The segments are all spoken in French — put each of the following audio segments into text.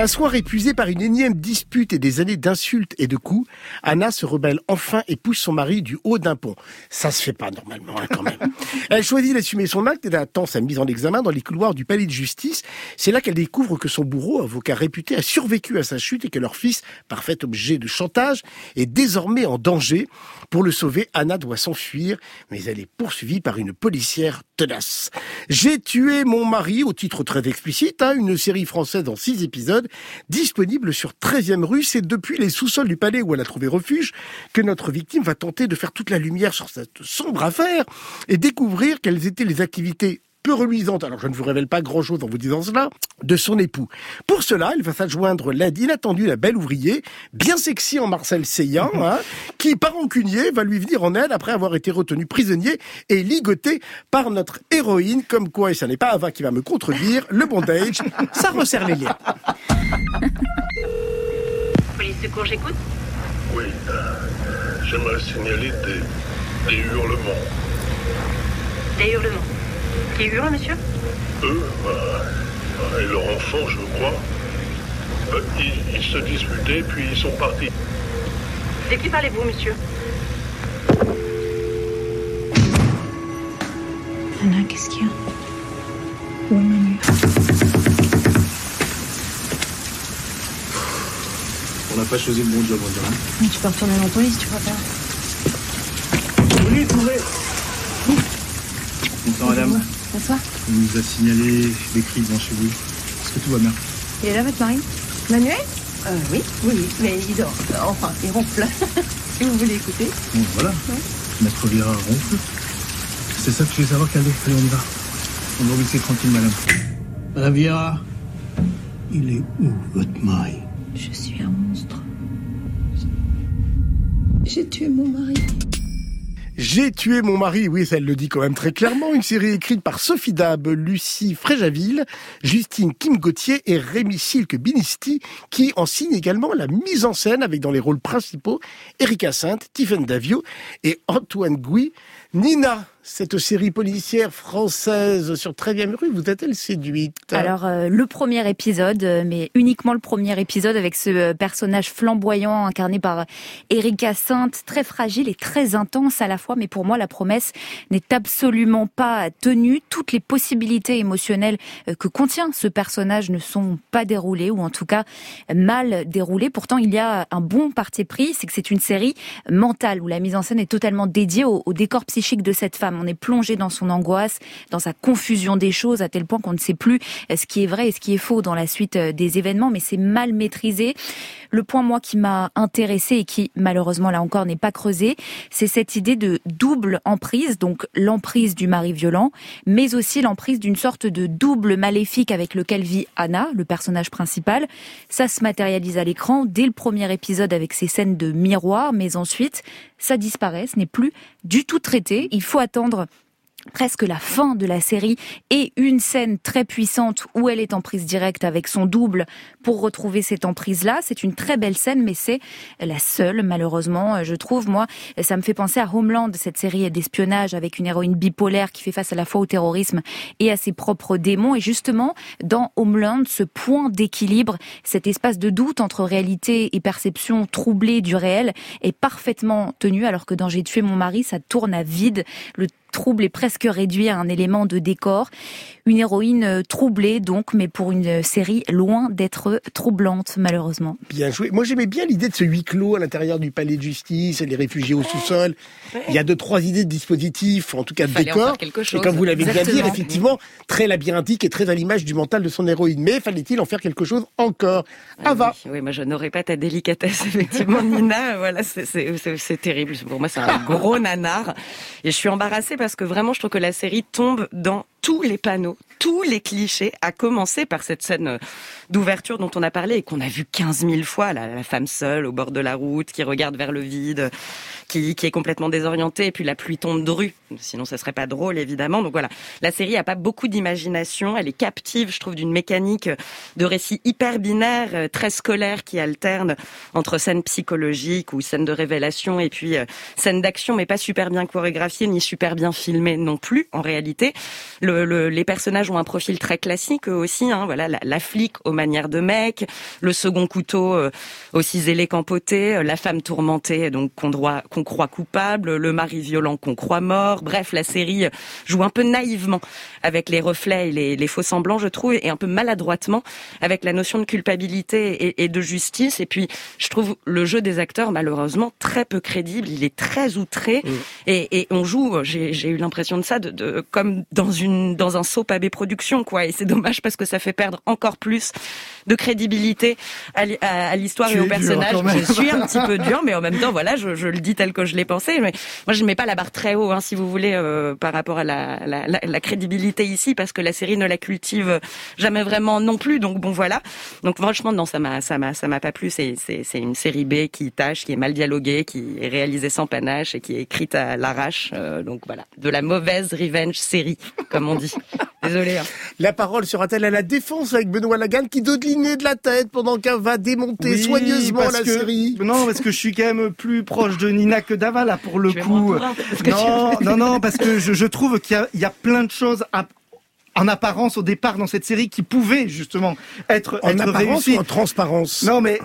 Un soir épuisé par une énième dispute et des années d'insultes et de coups, Anna se rebelle enfin et pousse son mari du haut d'un pont. Ça se fait pas normalement, hein, quand même. Elle choisit d'assumer son acte et attend sa mise en examen dans les couloirs du palais de justice. C'est là qu'elle découvre que son bourreau, avocat réputé, a survécu à sa chute et que leur fils, parfait objet de chantage, est désormais en danger. Pour le sauver, Anna doit s'enfuir, mais elle est poursuivie par une policière tenace. J'ai tué mon mari, au titre très explicite, hein, une série française en six épisodes, disponible sur 13e rue. C'est depuis les sous-sols du palais où elle a trouvé refuge que notre victime va tenter de faire toute la lumière sur cette sombre affaire et découvrir quelles étaient les activités peu reluisante, alors je ne vous révèle pas grand-chose en vous disant cela, de son époux. Pour cela, il va s'adjoindre l'aide inattendue, la belle ouvrier, bien sexy en Marcel Seyan, hein, qui, par rancunier, va lui venir en aide après avoir été retenu prisonnier et ligoté par notre héroïne, comme quoi, et ça n'est pas Ava qui va me contredire, le bondage, ça resserre les liens. Police secours, j'écoute Oui, euh, j'aimerais signaler des, des hurlements. Des hurlements. Qui hurle, monsieur Eux, euh, et leur enfant, je crois, euh, ils, ils se disputaient, puis ils sont partis. De qui parlez-vous, monsieur Anna, qu'est-ce qu'il y a Où est Manu On n'a pas choisi le bon job, on dirait. Mais tu peux retourner dans ton lit si tu préfères. Oui, Touré Bonsoir, madame. Bonsoir. On nous a signalé des cris devant chez vous. Est-ce que tout va bien? Il est là, votre mari? Manuel? Euh, Oui, oui, oui. Mais il dort. Enfin, il ronfle. si vous voulez écouter. Bon, voilà. Maître Vira ronfle. C'est ça que je voulais savoir, Calvé. Allez, on y va? On va vous laisser tranquille, madame. Madame Vira, il est où, votre mari? Je suis un monstre. J'ai tué mon mari. J'ai tué mon mari, oui, ça elle le dit quand même très clairement. Une série écrite par Sophie Dab, Lucie Fréjaville, Justine Kim Gauthier et Rémi Silke Binisti, qui en signe également la mise en scène avec dans les rôles principaux Erika Sainte, Tiffaine Davio et Antoine Gouy. Nina, cette série policière française sur 13e rue, vous a-t-elle séduite? Alors, euh, le premier épisode, euh, mais uniquement le premier épisode avec ce euh, personnage flamboyant incarné par Erika Sainte, très fragile et très intense à la fois, mais pour moi, la promesse n'est absolument pas tenue. Toutes les possibilités émotionnelles que contient ce personnage ne sont pas déroulées, ou en tout cas mal déroulées. Pourtant, il y a un bon parti pris, c'est que c'est une série mentale, où la mise en scène est totalement dédiée au, au décor psychique de cette femme. On est plongé dans son angoisse, dans sa confusion des choses, à tel point qu'on ne sait plus euh, ce qui est vrai et ce qui est faux dans la suite euh, des événements, mais c'est mal maîtrisé. Le point, moi, qui m'a intéressé et qui, malheureusement, là encore, n'est pas creusé, c'est cette idée de double emprise, donc l'emprise du mari violent, mais aussi l'emprise d'une sorte de double maléfique avec lequel vit Anna, le personnage principal. Ça se matérialise à l'écran dès le premier épisode avec ces scènes de miroir, mais ensuite, ça disparaît, ce n'est plus du tout traité. Il faut attendre presque la fin de la série et une scène très puissante où elle est en prise directe avec son double pour retrouver cette emprise-là. C'est une très belle scène, mais c'est la seule, malheureusement, je trouve. Moi, ça me fait penser à Homeland, cette série d'espionnage avec une héroïne bipolaire qui fait face à la fois au terrorisme et à ses propres démons. Et justement, dans Homeland, ce point d'équilibre, cet espace de doute entre réalité et perception troublée du réel est parfaitement tenu, alors que dans J'ai tué mon mari, ça tourne à vide. Le trouble est presque réduit à un élément de décor. Une héroïne euh, troublée donc, mais pour une série loin d'être troublante malheureusement. Bien joué. Moi j'aimais bien l'idée de ce huis clos à l'intérieur du palais de justice, les réfugiés au sous-sol. Il y a deux trois idées de dispositifs, en tout cas de décor. Et comme vous l'avez bien dit, effectivement, très labyrinthique et très à l'image du mental de son héroïne. Mais fallait-il en faire quelque chose encore? Ah Ava. oui, oui, moi je n'aurais pas ta délicatesse, effectivement, Nina. Voilà, c'est terrible. Pour moi, c'est un gros nanar. Et je suis embarrassée parce que vraiment, je trouve que la série tombe dans tous les panneaux, tous les clichés, à commencer par cette scène euh, d'ouverture dont on a parlé et qu'on a vu 15 000 fois, la, femme seule au bord de la route, qui regarde vers le vide, qui, qui est complètement désorientée, et puis la pluie tombe de rue. Sinon, ça serait pas drôle, évidemment. Donc voilà, la série a pas beaucoup d'imagination. Elle est captive, je trouve, d'une mécanique de récit hyper binaire, euh, très scolaire, qui alterne entre scènes psychologiques ou scènes de révélation et puis euh, scènes d'action, mais pas super bien chorégraphiées ni super bien filmées non plus, en réalité. Le, le- les personnages ont un profil très classique aussi. Hein, voilà, la, flic aux manières de mec, le second couteau euh, aussi zélé qu'empoté, euh, la femme tourmentée donc qu'on croit coupable, le mari violent qu'on croit mort. Bref, la série joue un peu naïvement avec les reflets et les, les faux semblants, je trouve, et un peu maladroitement avec la notion de culpabilité et, et de justice. Et puis, je trouve le jeu des acteurs malheureusement très peu crédible. Il est très outré et, et, on joue. J'ai eu l'impression de ça, de, de, comme dans une dans un soap AB production, quoi. Et c'est dommage parce que ça fait perdre encore plus de crédibilité à, l'histoire et au personnage. Je suis un petit peu dur, mais en même temps, voilà, je, je le dis tel que je l'ai pensé. Mais moi, je ne mets pas la barre très haut, hein, si vous voulez, euh, par rapport à la, la, la, crédibilité ici, parce que la série ne la cultive jamais vraiment non plus. Donc bon, voilà. Donc franchement, non, ça m'a, ça m'a, ça m'a pas plu. C'est, c'est, c'est une série B qui tâche, qui est mal dialoguée, qui est réalisée sans panache et qui est écrite à l'arrache. Euh, donc voilà, de la mauvaise revenge série, comme on dit. Désolé. Hein. La parole sera-t-elle à la défense avec Benoît Lagan qui dodelinait de la tête pendant qu'un va démonter soigneusement la série Non, parce que je suis quand même plus proche de Nina que d'Ava pour le coup. Non, non, non, parce que je, je trouve qu'il y, y, a plein de choses à, en apparence au départ dans cette série qui pouvait justement être en être apparence ou en transparence? Non mais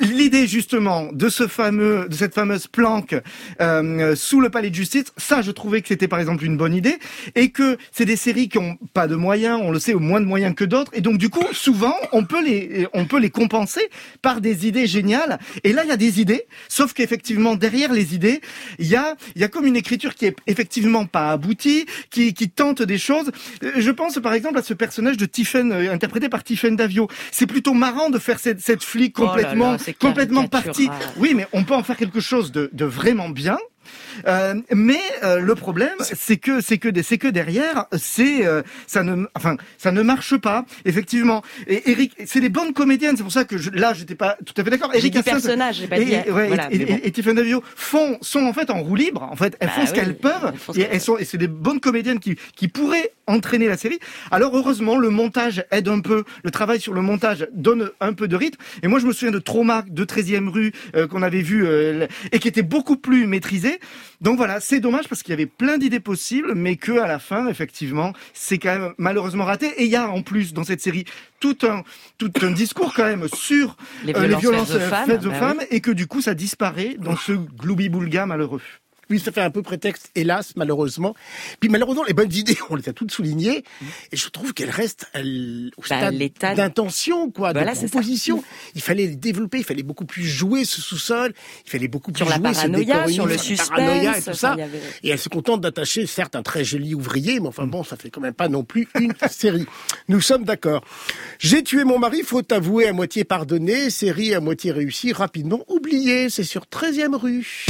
l'idée justement de ce fameux de cette fameuse planque euh, sous le palais de justice, ça je trouvais que c'était par exemple une bonne idée. Et que c'est des séries qui ont pas de moyens, on le sait, au moins de moyens que d'autres. Et donc du coup souvent on peut les on peut les compenser par des idées géniales. Et là il y a des idées. Sauf qu'effectivement derrière les idées, il y a il y a comme une écriture qui est effectivement pas aboutie, qui qui tente des choses. Euh, je pense par exemple à ce personnage de Tiffen, euh, interprété par Tiffen Davio. C'est plutôt marrant de faire cette, cette flic oh complètement, complètement partie. Oui, mais on peut en faire quelque chose de, de vraiment bien. Euh, mais euh, le problème, c'est que c'est que c'est que derrière, c'est euh, ça ne enfin ça ne marche pas effectivement. Et Eric, c'est des bonnes comédiennes, c'est pour ça que je, là j'étais pas tout à fait d'accord. Eric personnage, pas dit. Et, ouais, voilà, et, bon. et, Tiffany Davio font sont en fait en roue libre. En fait, elles bah font ce qu'elles peuvent et elles sont et c'est des bonnes comédiennes qui qui pourraient entraîner la série. Alors heureusement, le montage aide un peu. Le travail sur le montage donne un peu de rythme. Et moi, je me souviens de Trauma de 13e rue qu'on avait vu et qui était beaucoup plus maîtrisé. Donc voilà, c'est dommage parce qu'il y avait plein d'idées possibles, mais que à la fin, effectivement, c'est quand même malheureusement raté. Et il y a en plus dans cette série tout un tout un discours quand même sur les violences, faites aux femmes, bah et que du coup ça disparaît dans ce gloubi-boulga malheureux. Oui, ça fait un peu prétexte, hélas, malheureusement. Puis malheureusement, les bonnes idées, on les a toutes soulignées, et je trouve qu'elles restent elles, au bah, stade d'intention, quoi, de proposition. Il fallait les développer, il fallait beaucoup plus jouer ce sous-sol, il fallait beaucoup plus sur jouer la paranoïa, sur le suspense, et tout ça. Et elle se contente d'attacher, certes, un très joli ouvrier, mais enfin bon, ça fait quand même pas non plus une série. Nous sommes d'accord. J'ai tué mon mari, faut avouer à moitié pardonné, série à moitié réussie, rapidement oubliée, c'est sur 13e rue.